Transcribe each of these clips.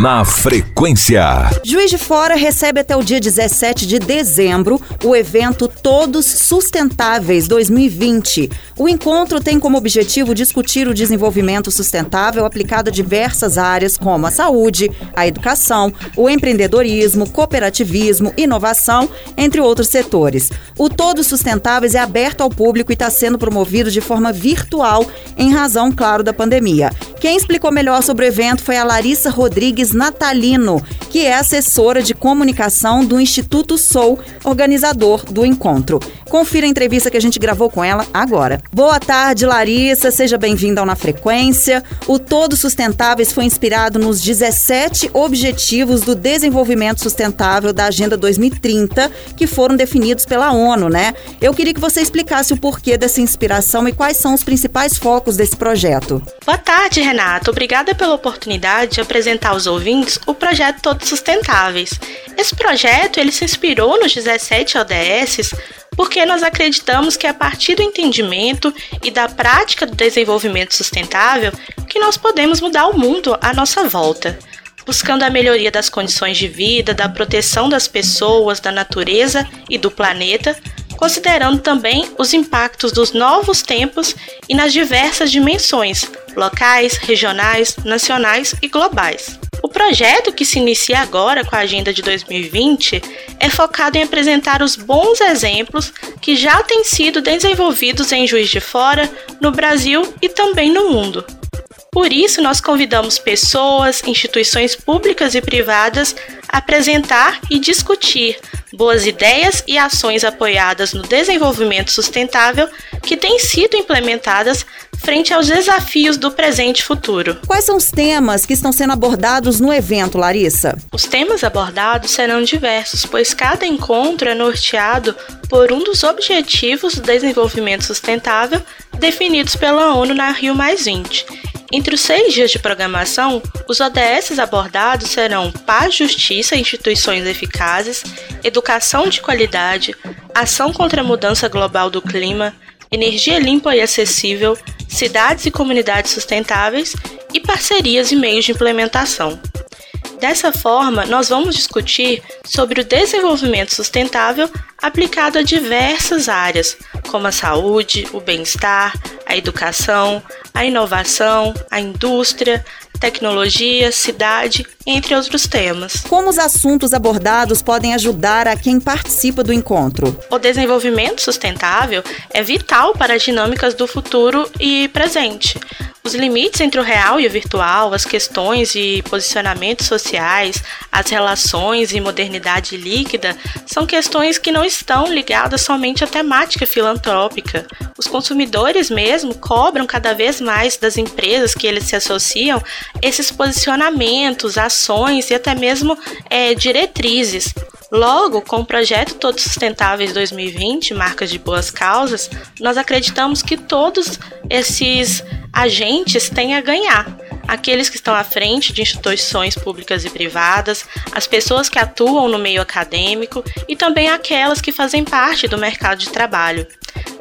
Na frequência. Juiz de Fora recebe até o dia 17 de dezembro o evento Todos Sustentáveis 2020. O encontro tem como objetivo discutir o desenvolvimento sustentável aplicado a diversas áreas como a saúde, a educação, o empreendedorismo, cooperativismo, inovação, entre outros setores. O Todos Sustentáveis é aberto ao público e está sendo promovido de forma virtual em razão, claro, da pandemia. Quem explicou melhor sobre o evento foi a Larissa Rodrigues Natalino, que é assessora de comunicação do Instituto Sou, organizador do encontro. Confira a entrevista que a gente gravou com ela agora. Boa tarde, Larissa. Seja bem-vinda ao Na Frequência. O Todo Sustentáveis foi inspirado nos 17 Objetivos do Desenvolvimento Sustentável da Agenda 2030, que foram definidos pela ONU, né? Eu queria que você explicasse o porquê dessa inspiração e quais são os principais focos desse projeto. Boa tarde, Renato. Obrigada pela oportunidade de apresentar aos ouvintes o projeto Todos Sustentáveis. Esse projeto ele se inspirou nos 17 ODS porque nós acreditamos que é a partir do entendimento e da prática do desenvolvimento sustentável que nós podemos mudar o mundo à nossa volta, buscando a melhoria das condições de vida, da proteção das pessoas, da natureza e do planeta, considerando também os impactos dos novos tempos e nas diversas dimensões locais, regionais, nacionais e globais. Projeto, que se inicia agora com a Agenda de 2020, é focado em apresentar os bons exemplos que já têm sido desenvolvidos em Juiz de Fora, no Brasil e também no mundo. Por isso, nós convidamos pessoas, instituições públicas e privadas a apresentar e discutir boas ideias e ações apoiadas no desenvolvimento sustentável que têm sido implementadas frente aos desafios do presente e futuro. Quais são os temas que estão sendo abordados no evento, Larissa? Os temas abordados serão diversos, pois cada encontro é norteado por um dos objetivos do desenvolvimento sustentável definidos pela ONU na Rio entre os seis dias de programação, os ODS abordados serão paz, justiça, instituições eficazes, educação de qualidade, ação contra a mudança global do clima, energia limpa e acessível, cidades e comunidades sustentáveis e parcerias e meios de implementação. Dessa forma, nós vamos discutir sobre o desenvolvimento sustentável aplicado a diversas áreas, como a saúde, o bem-estar, a educação, a inovação, a indústria, tecnologia, cidade, entre outros temas. Como os assuntos abordados podem ajudar a quem participa do encontro? O desenvolvimento sustentável é vital para as dinâmicas do futuro e presente. Os limites entre o real e o virtual, as questões e posicionamentos sociais, as relações e modernidade líquida são questões que não estão ligadas somente à temática filantrópica. Os consumidores mesmo cobram cada vez mais das empresas que eles se associam esses posicionamentos, ações e até mesmo é, diretrizes. Logo, com o projeto Todos Sustentáveis 2020, Marcas de Boas Causas, nós acreditamos que todos esses agentes têm a ganhar. Aqueles que estão à frente de instituições públicas e privadas, as pessoas que atuam no meio acadêmico e também aquelas que fazem parte do mercado de trabalho.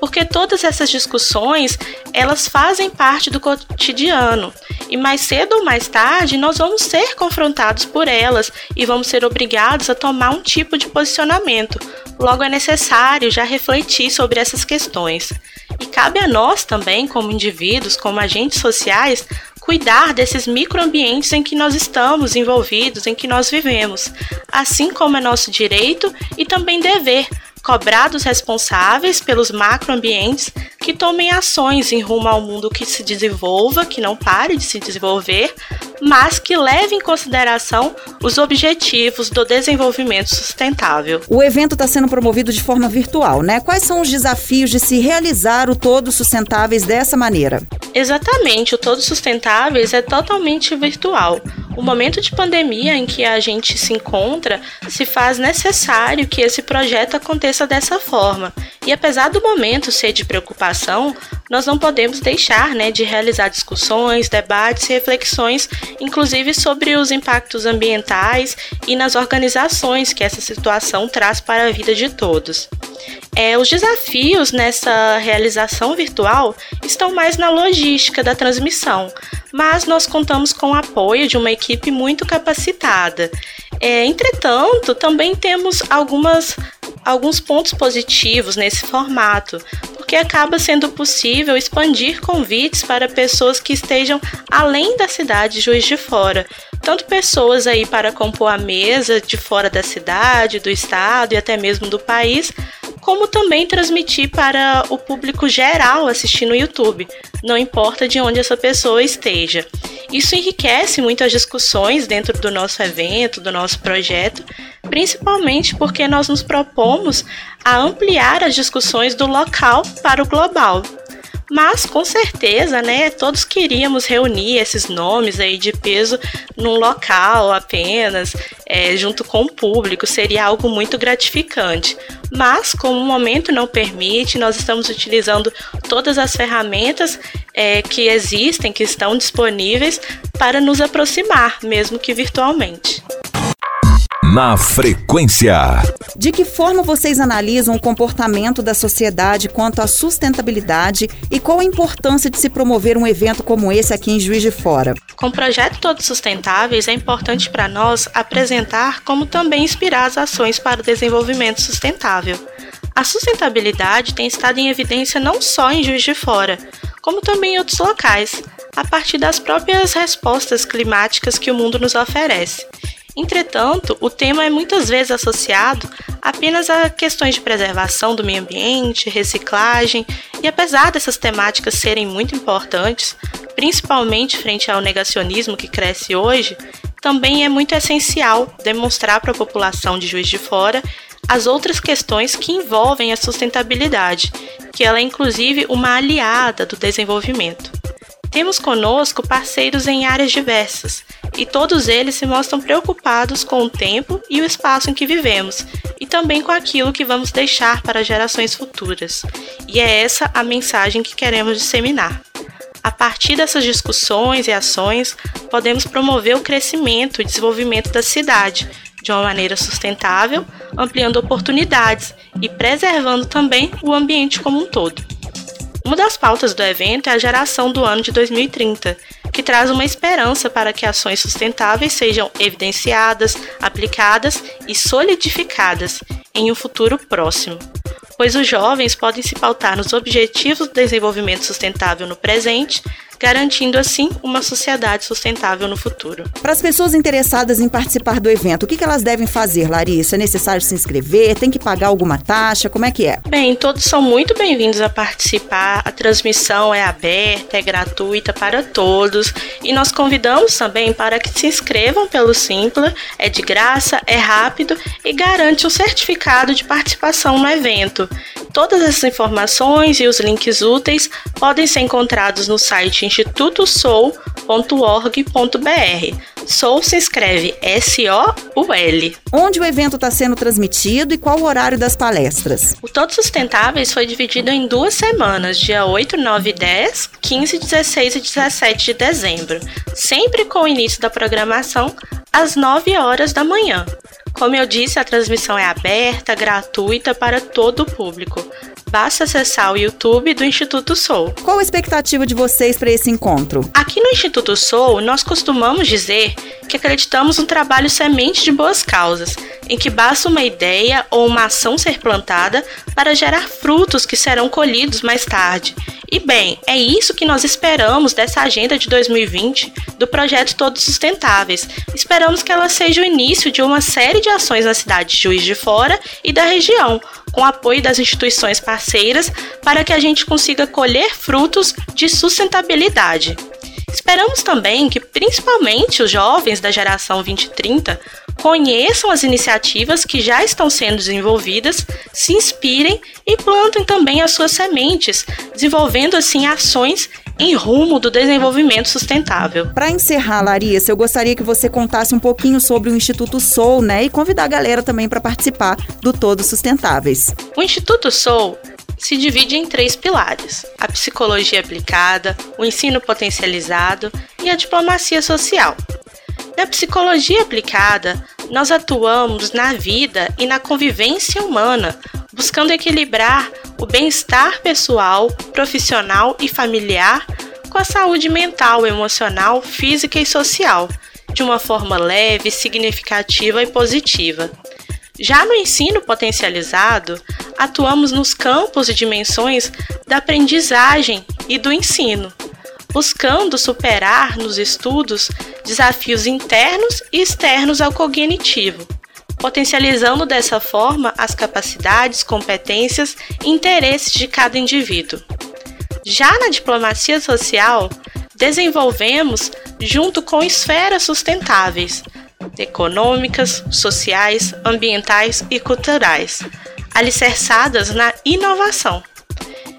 Porque todas essas discussões, elas fazem parte do cotidiano e mais cedo ou mais tarde nós vamos ser confrontados por elas e vamos ser obrigados a tomar um tipo de posicionamento. Logo é necessário já refletir sobre essas questões. E cabe a nós também, como indivíduos, como agentes sociais, cuidar desses microambientes em que nós estamos envolvidos, em que nós vivemos, assim como é nosso direito e também dever cobrar dos responsáveis pelos macroambientes que tomem ações em rumo ao mundo que se desenvolva, que não pare de se desenvolver, mas que leve em consideração os objetivos do desenvolvimento sustentável. O evento está sendo promovido de forma virtual, né? Quais são os desafios de se realizar o Todos Sustentáveis dessa maneira? Exatamente, o Todos Sustentáveis é totalmente virtual. O momento de pandemia em que a gente se encontra se faz necessário que esse projeto aconteça dessa forma. E apesar do momento ser de preocupação, nós não podemos deixar né, de realizar discussões, debates reflexões, inclusive sobre os impactos ambientais e nas organizações que essa situação traz para a vida de todos. É, os desafios nessa realização virtual estão mais na logística da transmissão, mas nós contamos com o apoio de uma equipe muito capacitada. É, entretanto, também temos algumas, alguns pontos positivos nesse formato, porque acaba sendo possível expandir convites para pessoas que estejam além da cidade de Juiz de Fora, tanto pessoas aí para compor a mesa de fora da cidade, do estado e até mesmo do país, como também transmitir para o público geral assistir no YouTube, não importa de onde essa pessoa esteja. Isso enriquece muito as discussões dentro do nosso evento, do nosso projeto, principalmente porque nós nos propomos a ampliar as discussões do local para o global. Mas com certeza, né, todos queríamos reunir esses nomes aí de peso num local apenas, é, junto com o público, seria algo muito gratificante. Mas como o momento não permite, nós estamos utilizando todas as ferramentas é, que existem, que estão disponíveis para nos aproximar, mesmo que virtualmente na frequência. De que forma vocês analisam o comportamento da sociedade quanto à sustentabilidade e qual a importância de se promover um evento como esse aqui em Juiz de Fora? Com o projeto Todos Sustentáveis, é importante para nós apresentar como também inspirar as ações para o desenvolvimento sustentável. A sustentabilidade tem estado em evidência não só em Juiz de Fora, como também em outros locais, a partir das próprias respostas climáticas que o mundo nos oferece. Entretanto, o tema é muitas vezes associado apenas a questões de preservação do meio ambiente, reciclagem, e apesar dessas temáticas serem muito importantes, principalmente frente ao negacionismo que cresce hoje, também é muito essencial demonstrar para a população de Juiz de Fora as outras questões que envolvem a sustentabilidade, que ela é inclusive uma aliada do desenvolvimento. Temos conosco parceiros em áreas diversas, e todos eles se mostram preocupados com o tempo e o espaço em que vivemos, e também com aquilo que vamos deixar para gerações futuras. E é essa a mensagem que queremos disseminar. A partir dessas discussões e ações, podemos promover o crescimento e desenvolvimento da cidade de uma maneira sustentável, ampliando oportunidades e preservando também o ambiente como um todo. Uma das pautas do evento é a geração do ano de 2030, que traz uma esperança para que ações sustentáveis sejam evidenciadas, aplicadas e solidificadas em um futuro próximo. Pois os jovens podem se pautar nos objetivos do desenvolvimento sustentável no presente, garantindo assim uma sociedade sustentável no futuro. Para as pessoas interessadas em participar do evento, o que elas devem fazer, Larissa? É necessário se inscrever? Tem que pagar alguma taxa? Como é que é? Bem, todos são muito bem-vindos a participar. A transmissão é aberta, é gratuita para todos e nós convidamos também para que se inscrevam pelo Simpla. É de graça, é rápido e garante um certificado de participação no evento. Todas essas informações e os links úteis podem ser encontrados no site institutosol.org.br. Soul se escreve S-O-U-L. Onde o evento está sendo transmitido e qual o horário das palestras? O Todos Sustentáveis foi dividido em duas semanas, dia 8, 9 e 10, 15, 16 e 17 de dezembro, sempre com o início da programação às 9 horas da manhã. Como eu disse, a transmissão é aberta, gratuita para todo o público. Basta acessar o YouTube do Instituto Soul. Qual a expectativa de vocês para esse encontro? Aqui no Instituto Soul, nós costumamos dizer que acreditamos no trabalho semente de boas causas, em que basta uma ideia ou uma ação ser plantada para gerar frutos que serão colhidos mais tarde. E bem, é isso que nós esperamos dessa agenda de 2020 do projeto Todos Sustentáveis. Esperamos que ela seja o início de uma série de ações na cidade de Juiz de Fora e da região, com apoio das instituições parceiras, para que a gente consiga colher frutos de sustentabilidade. Esperamos também que, principalmente, os jovens da geração 2030 conheçam as iniciativas que já estão sendo desenvolvidas, se inspirem e plantem também as suas sementes, desenvolvendo assim ações em rumo do desenvolvimento sustentável. Para encerrar, Larissa, eu gostaria que você contasse um pouquinho sobre o Instituto Soul, né, e convidar a galera também para participar do Todos Sustentáveis. O Instituto Soul se divide em três pilares: a psicologia aplicada, o ensino potencializado e a diplomacia social. Na psicologia aplicada, nós atuamos na vida e na convivência humana, buscando equilibrar o bem-estar pessoal, profissional e familiar com a saúde mental, emocional, física e social, de uma forma leve, significativa e positiva. Já no ensino potencializado, atuamos nos campos e dimensões da aprendizagem e do ensino, buscando superar nos estudos desafios internos e externos ao cognitivo, potencializando dessa forma as capacidades, competências e interesses de cada indivíduo. Já na diplomacia social, desenvolvemos junto com esferas sustentáveis econômicas, sociais, ambientais e culturais, alicerçadas na inovação,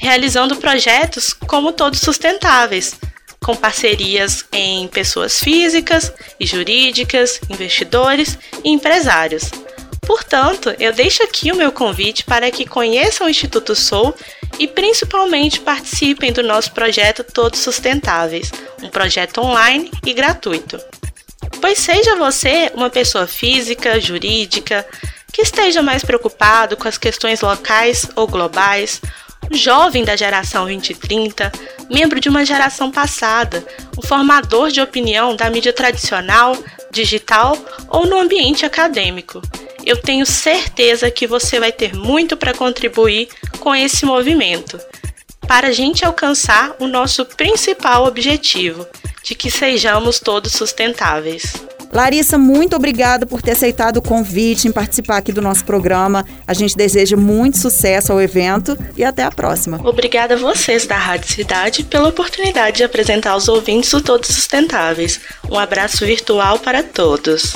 realizando projetos como todos sustentáveis, com parcerias em pessoas físicas e jurídicas, investidores e empresários. Portanto, eu deixo aqui o meu convite para que conheçam o Instituto Sou e principalmente participem do nosso projeto Todos Sustentáveis, um projeto online e gratuito. Pois seja você uma pessoa física, jurídica, que esteja mais preocupado com as questões locais ou globais, jovem da geração 2030, membro de uma geração passada, um formador de opinião da mídia tradicional, digital ou no ambiente acadêmico. Eu tenho certeza que você vai ter muito para contribuir com esse movimento, para a gente alcançar o nosso principal objetivo, de que sejamos todos sustentáveis. Larissa, muito obrigada por ter aceitado o convite em participar aqui do nosso programa. A gente deseja muito sucesso ao evento e até a próxima. Obrigada a vocês da Rádio Cidade pela oportunidade de apresentar aos ouvintes o Todos Sustentáveis. Um abraço virtual para todos.